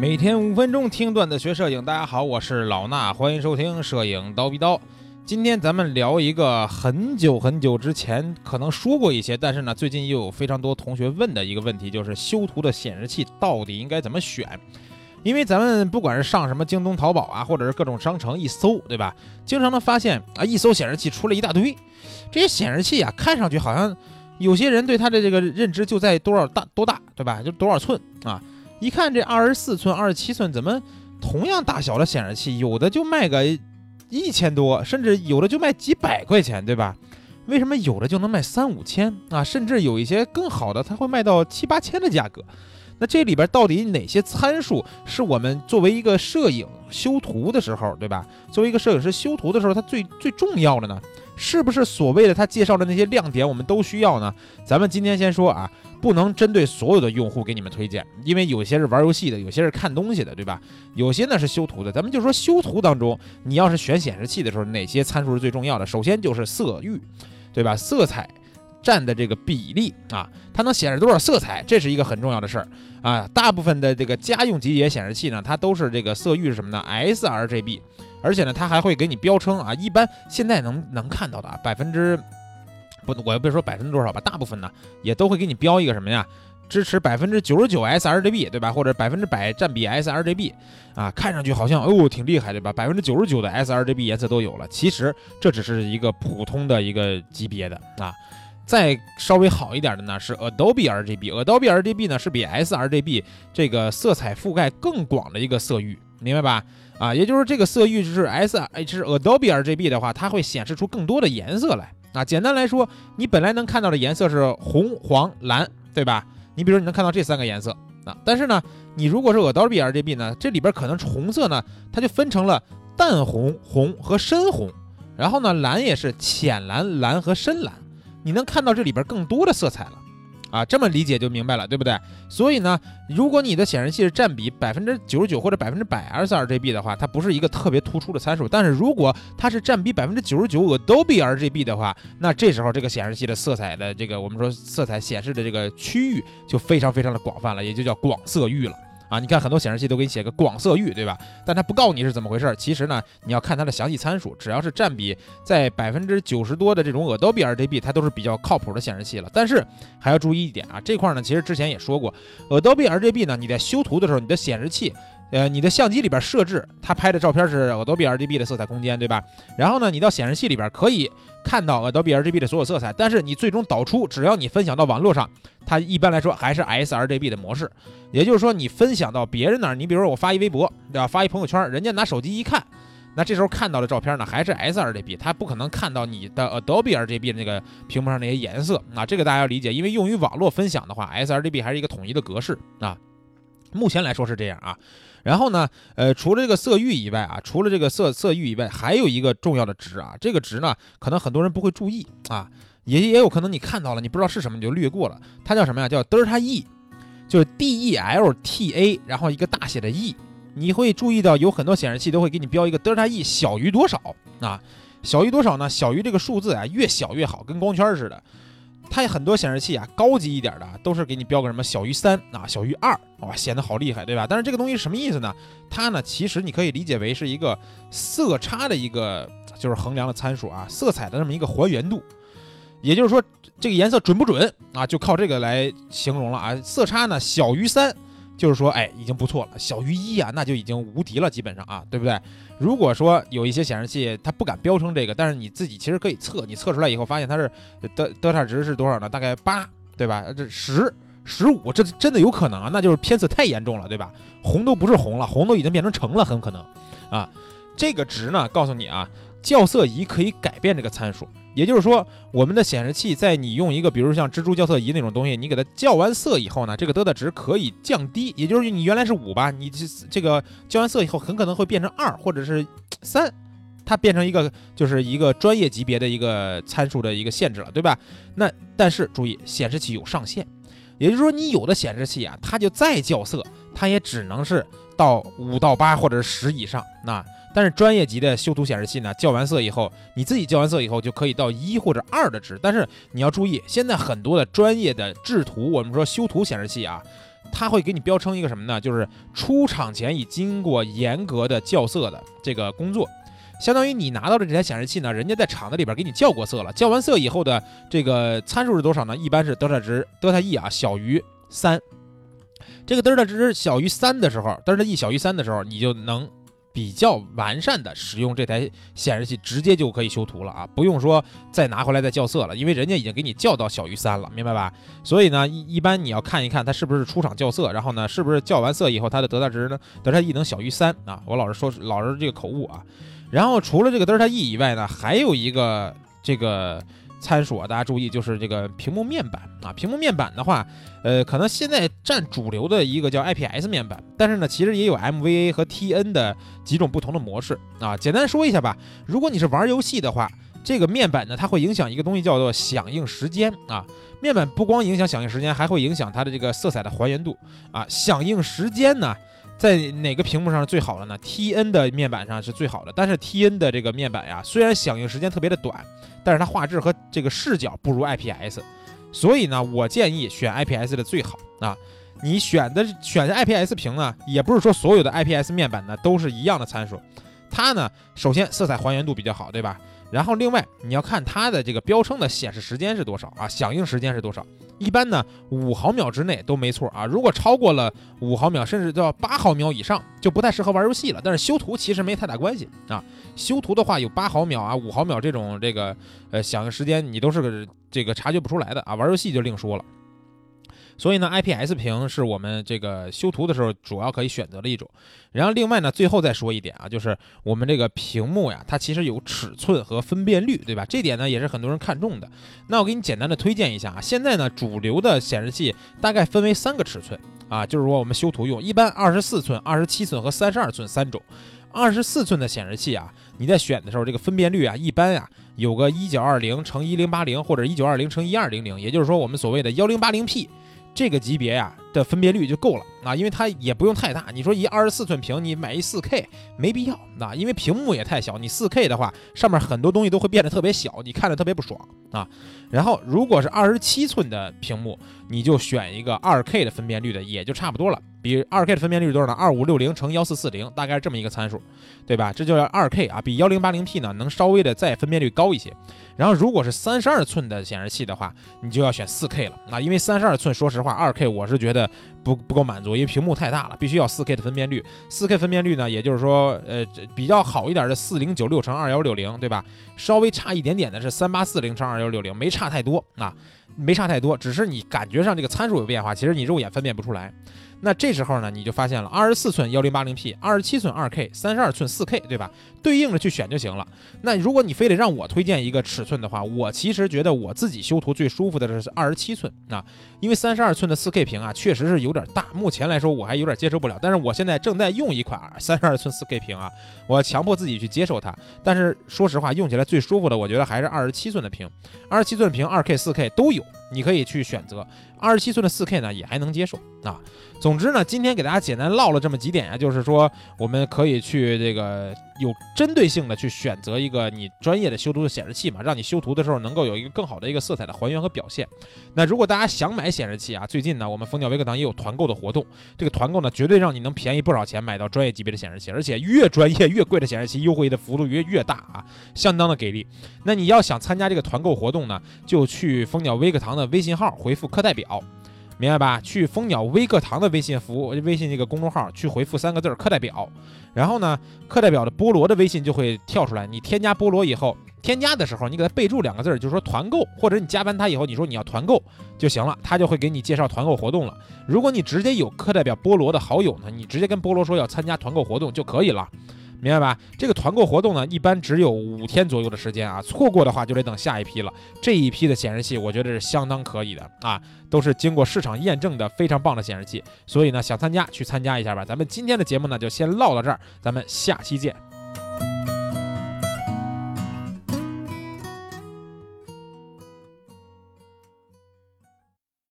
每天五分钟听段子学摄影，大家好，我是老衲，欢迎收听摄影刀逼刀。今天咱们聊一个很久很久之前可能说过一些，但是呢，最近又有非常多同学问的一个问题，就是修图的显示器到底应该怎么选？因为咱们不管是上什么京东、淘宝啊，或者是各种商城一搜，对吧？经常能发现啊，一搜显示器出了一大堆，这些显示器啊，看上去好像有些人对它的这个认知就在多少大多大，对吧？就多少寸啊？一看这二十四寸、二十七寸，怎么同样大小的显示器，有的就卖个一千多，甚至有的就卖几百块钱，对吧？为什么有的就能卖三五千啊？甚至有一些更好的，它会卖到七八千的价格。那这里边到底哪些参数是我们作为一个摄影修图的时候，对吧？作为一个摄影师修图的时候，它最最重要的呢？是不是所谓的他介绍的那些亮点我们都需要呢？咱们今天先说啊，不能针对所有的用户给你们推荐，因为有些是玩游戏的，有些是看东西的，对吧？有些呢是修图的。咱们就说修图当中，你要是选显示器的时候，哪些参数是最重要的？首先就是色域，对吧？色彩占的这个比例啊，它能显示多少色彩，这是一个很重要的事儿啊。大部分的这个家用级别显示器呢，它都是这个色域是什么呢？sRGB。而且呢，它还会给你标称啊，一般现在能能看到的啊，百分之不，我也不说百分之多少吧，大部分呢也都会给你标一个什么呀？支持百分之九十九 sRGB，对吧？或者百分之百占比 sRGB，啊，看上去好像哦挺厉害，对吧？百分之九十九的 sRGB 颜色都有了，其实这只是一个普通的一个级别的啊。再稍微好一点的呢是 Adobe RGB，Adobe RGB 呢是比 sRGB 这个色彩覆盖更广的一个色域，明白吧？啊，也就是说这个色域是 s h Adobe RGB 的话，它会显示出更多的颜色来啊。简单来说，你本来能看到的颜色是红、黄、蓝，对吧？你比如你能看到这三个颜色啊，但是呢，你如果是 Adobe RGB 呢，这里边可能红色呢，它就分成了淡红、红和深红，然后呢，蓝也是浅蓝、蓝和深蓝，你能看到这里边更多的色彩了。啊，这么理解就明白了，对不对？所以呢，如果你的显示器是占比百分之九十九或者百分之百 sRGB 的话，它不是一个特别突出的参数。但是如果它是占比百分之九十九 Adobe RGB 的话，那这时候这个显示器的色彩的这个我们说色彩显示的这个区域就非常非常的广泛了，也就叫广色域了。啊，你看很多显示器都给你写个广色域，对吧？但它不告诉你是怎么回事。其实呢，你要看它的详细参数，只要是占比在百分之九十多的这种 Adobe RGB，它都是比较靠谱的显示器了。但是还要注意一点啊，这块呢，其实之前也说过，Adobe RGB 呢，你在修图的时候，你的显示器。呃，你的相机里边设置，它拍的照片是 Adobe RGB 的色彩空间，对吧？然后呢，你到显示器里边可以看到 Adobe RGB 的所有色彩，但是你最终导出，只要你分享到网络上，它一般来说还是 sRGB 的模式。也就是说，你分享到别人那儿，你比如说我发一微博，对吧？发一朋友圈，人家拿手机一看，那这时候看到的照片呢，还是 sRGB，它不可能看到你的 Adobe RGB 的那个屏幕上那些颜色啊。这个大家要理解，因为用于网络分享的话，sRGB 还是一个统一的格式啊。目前来说是这样啊。然后呢，呃，除了这个色域以外啊，除了这个色色域以外，还有一个重要的值啊，这个值呢，可能很多人不会注意啊，也也有可能你看到了，你不知道是什么，你就略过了。它叫什么呀？叫德尔塔 E，就是 D E L T A，然后一个大写的 E。你会注意到有很多显示器都会给你标一个德尔塔 E 小于多少啊？小于多少呢？小于这个数字啊，越小越好，跟光圈似的。它很多显示器啊，高级一点的都是给你标个什么小于三啊，小于二，哇，显得好厉害，对吧？但是这个东西什么意思呢？它呢，其实你可以理解为是一个色差的一个，就是衡量的参数啊，色彩的这么一个还原度。也就是说，这个颜色准不准啊，就靠这个来形容了啊。色差呢小于三。就是说，哎，已经不错了。小于一啊，那就已经无敌了，基本上啊，对不对？如果说有一些显示器它不敢标称这个，但是你自己其实可以测，你测出来以后发现它是德德塔值是多少呢？大概八，对吧？这十、十五，这真的有可能啊？那就是偏色太严重了，对吧？红都不是红了，红都已经变成橙了，很可能啊。这个值呢，告诉你啊，校色仪可以改变这个参数。也就是说，我们的显示器在你用一个，比如像蜘蛛校色仪那种东西，你给它校完色以后呢，这个德的值可以降低。也就是你原来是五吧，你这这个校完色以后很可能会变成二或者是三，它变成一个就是一个专业级别的一个参数的一个限制了，对吧？那但是注意，显示器有上限，也就是说你有的显示器啊，它就再校色，它也只能是到五到八或者十以上，那。但是专业级的修图显示器呢，校完色以后，你自己校完色以后就可以到一或者二的值。但是你要注意，现在很多的专业的制图，我们说修图显示器啊，它会给你标称一个什么呢？就是出厂前已经过严格的校色的这个工作，相当于你拿到的这台显示器呢，人家在厂子里边给你校过色了，校完色以后的这个参数是多少呢？一般是德塔值德塔 E 啊小于三，这个德塔值小于三的时候，德塔 E 小于三的时候，你就能。比较完善的使用这台显示器，直接就可以修图了啊，不用说再拿回来再校色了，因为人家已经给你校到小于三了，明白吧？所以呢，一一般你要看一看它是不是出厂校色，然后呢，是不是校完色以后它的德塔值呢？德塔 E 能小于三啊？我老是说老是这个口误啊。然后除了这个德塔 E 以外呢，还有一个这个。参数啊，大家注意，就是这个屏幕面板啊。屏幕面板的话，呃，可能现在占主流的一个叫 IPS 面板，但是呢，其实也有 MVA 和 TN 的几种不同的模式啊。简单说一下吧，如果你是玩游戏的话，这个面板呢，它会影响一个东西叫做响应时间啊。面板不光影响响应时间，还会影响它的这个色彩的还原度啊。响应时间呢？在哪个屏幕上是最好的呢？T N 的面板上是最好的，但是 T N 的这个面板呀，虽然响应时间特别的短，但是它画质和这个视角不如 I P S，所以呢，我建议选 I P S 的最好啊。你选的选的 I P S 屏呢，也不是说所有的 I P S 面板呢都是一样的参数，它呢，首先色彩还原度比较好，对吧？然后另外你要看它的这个标称的显示时间是多少啊？响应时间是多少？一般呢五毫秒之内都没错啊。如果超过了五毫秒，甚至到八毫秒以上，就不太适合玩游戏了。但是修图其实没太大关系啊。修图的话有八毫秒啊、五毫秒这种这个呃响应时间，你都是个这个察觉不出来的啊。玩游戏就另说了。所以呢，IPS 屏是我们这个修图的时候主要可以选择的一种。然后另外呢，最后再说一点啊，就是我们这个屏幕呀，它其实有尺寸和分辨率，对吧？这点呢也是很多人看重的。那我给你简单的推荐一下啊，现在呢主流的显示器大概分为三个尺寸啊，就是说我们修图用，一般二十四寸、二十七寸和三十二寸三种。二十四寸的显示器啊，你在选的时候，这个分辨率啊，一般啊有个一九二零乘一零八零或者一九二零乘一二零零，也就是说我们所谓的幺零八零 P。这个级别呀的分辨率就够了。啊，因为它也不用太大。你说一二十四寸屏，你买一四 K 没必要啊，因为屏幕也太小。你四 K 的话，上面很多东西都会变得特别小，你看着特别不爽啊。然后如果是二十七寸的屏幕，你就选一个二 K 的分辨率的，也就差不多了。比二 K 的分辨率是多少呢？二五六零乘幺四四零，大概是这么一个参数，对吧？这就叫二 K 啊，比幺零八零 P 呢能稍微的再分辨率高一些。然后如果是三十二寸的显示器的话，你就要选四 K 了啊，因为三十二寸，说实话，二 K 我是觉得不不够满足，因为屏幕太大了，必须要四 K 的分辨率。四 K 分辨率呢，也就是说，呃，比较好一点的四零九六乘二幺六零，对吧？稍微差一点点的是三八四零乘二幺六零，没差太多啊，没差太多，只是你感觉上这个参数有变化，其实你肉眼分辨不出来。那这时候呢，你就发现了二十四寸幺零八零 P，二十七寸二 K，三十二寸四 K，对吧？对应着去选就行了。那如果你非得让我推荐一个尺寸的话，我其实觉得我自己修图最舒服的是二十七寸啊，因为三十二寸的四 K 屏啊，确实是有点大，目前来说我还有点接受不了。但是我现在正在用一款三十二寸四 K 屏啊，我强迫自己去接受它。但是说实话，用起来最舒服的，我觉得还是二十七寸的屏。二十七寸屏二 K 四 K 都有，有，你可以去选择。二十七寸的四 K 呢，也还能接受啊。总之呢，今天给大家简单唠了这么几点呀，就是说我们可以去这个有针对性的去选择一个你专业的修图的显示器嘛，让你修图的时候能够有一个更好的一个色彩的还原和表现。那如果大家想买显示器啊，最近呢，我们蜂鸟微课堂也有团购的活动，这个团购呢，绝对让你能便宜不少钱买到专业级别的显示器，而且越专业越贵的显示器，优惠的幅度越越大啊，相当的给力。那你要想参加这个团购活动呢，就去蜂鸟微课堂的微信号回复课代表。明白吧？去蜂鸟微课堂的微信服务微信这个公众号去回复三个字儿“课代表”，然后呢，课代表的菠萝的微信就会跳出来。你添加菠萝以后，添加的时候你给他备注两个字儿，就是说团购，或者你加完他以后，你说你要团购就行了，他就会给你介绍团购活动了。如果你直接有课代表菠萝的好友呢，你直接跟菠萝说要参加团购活动就可以了。明白吧？这个团购活动呢，一般只有五天左右的时间啊，错过的话就得等下一批了。这一批的显示器，我觉得是相当可以的啊，都是经过市场验证的非常棒的显示器。所以呢，想参加去参加一下吧。咱们今天的节目呢，就先唠到这儿，咱们下期见。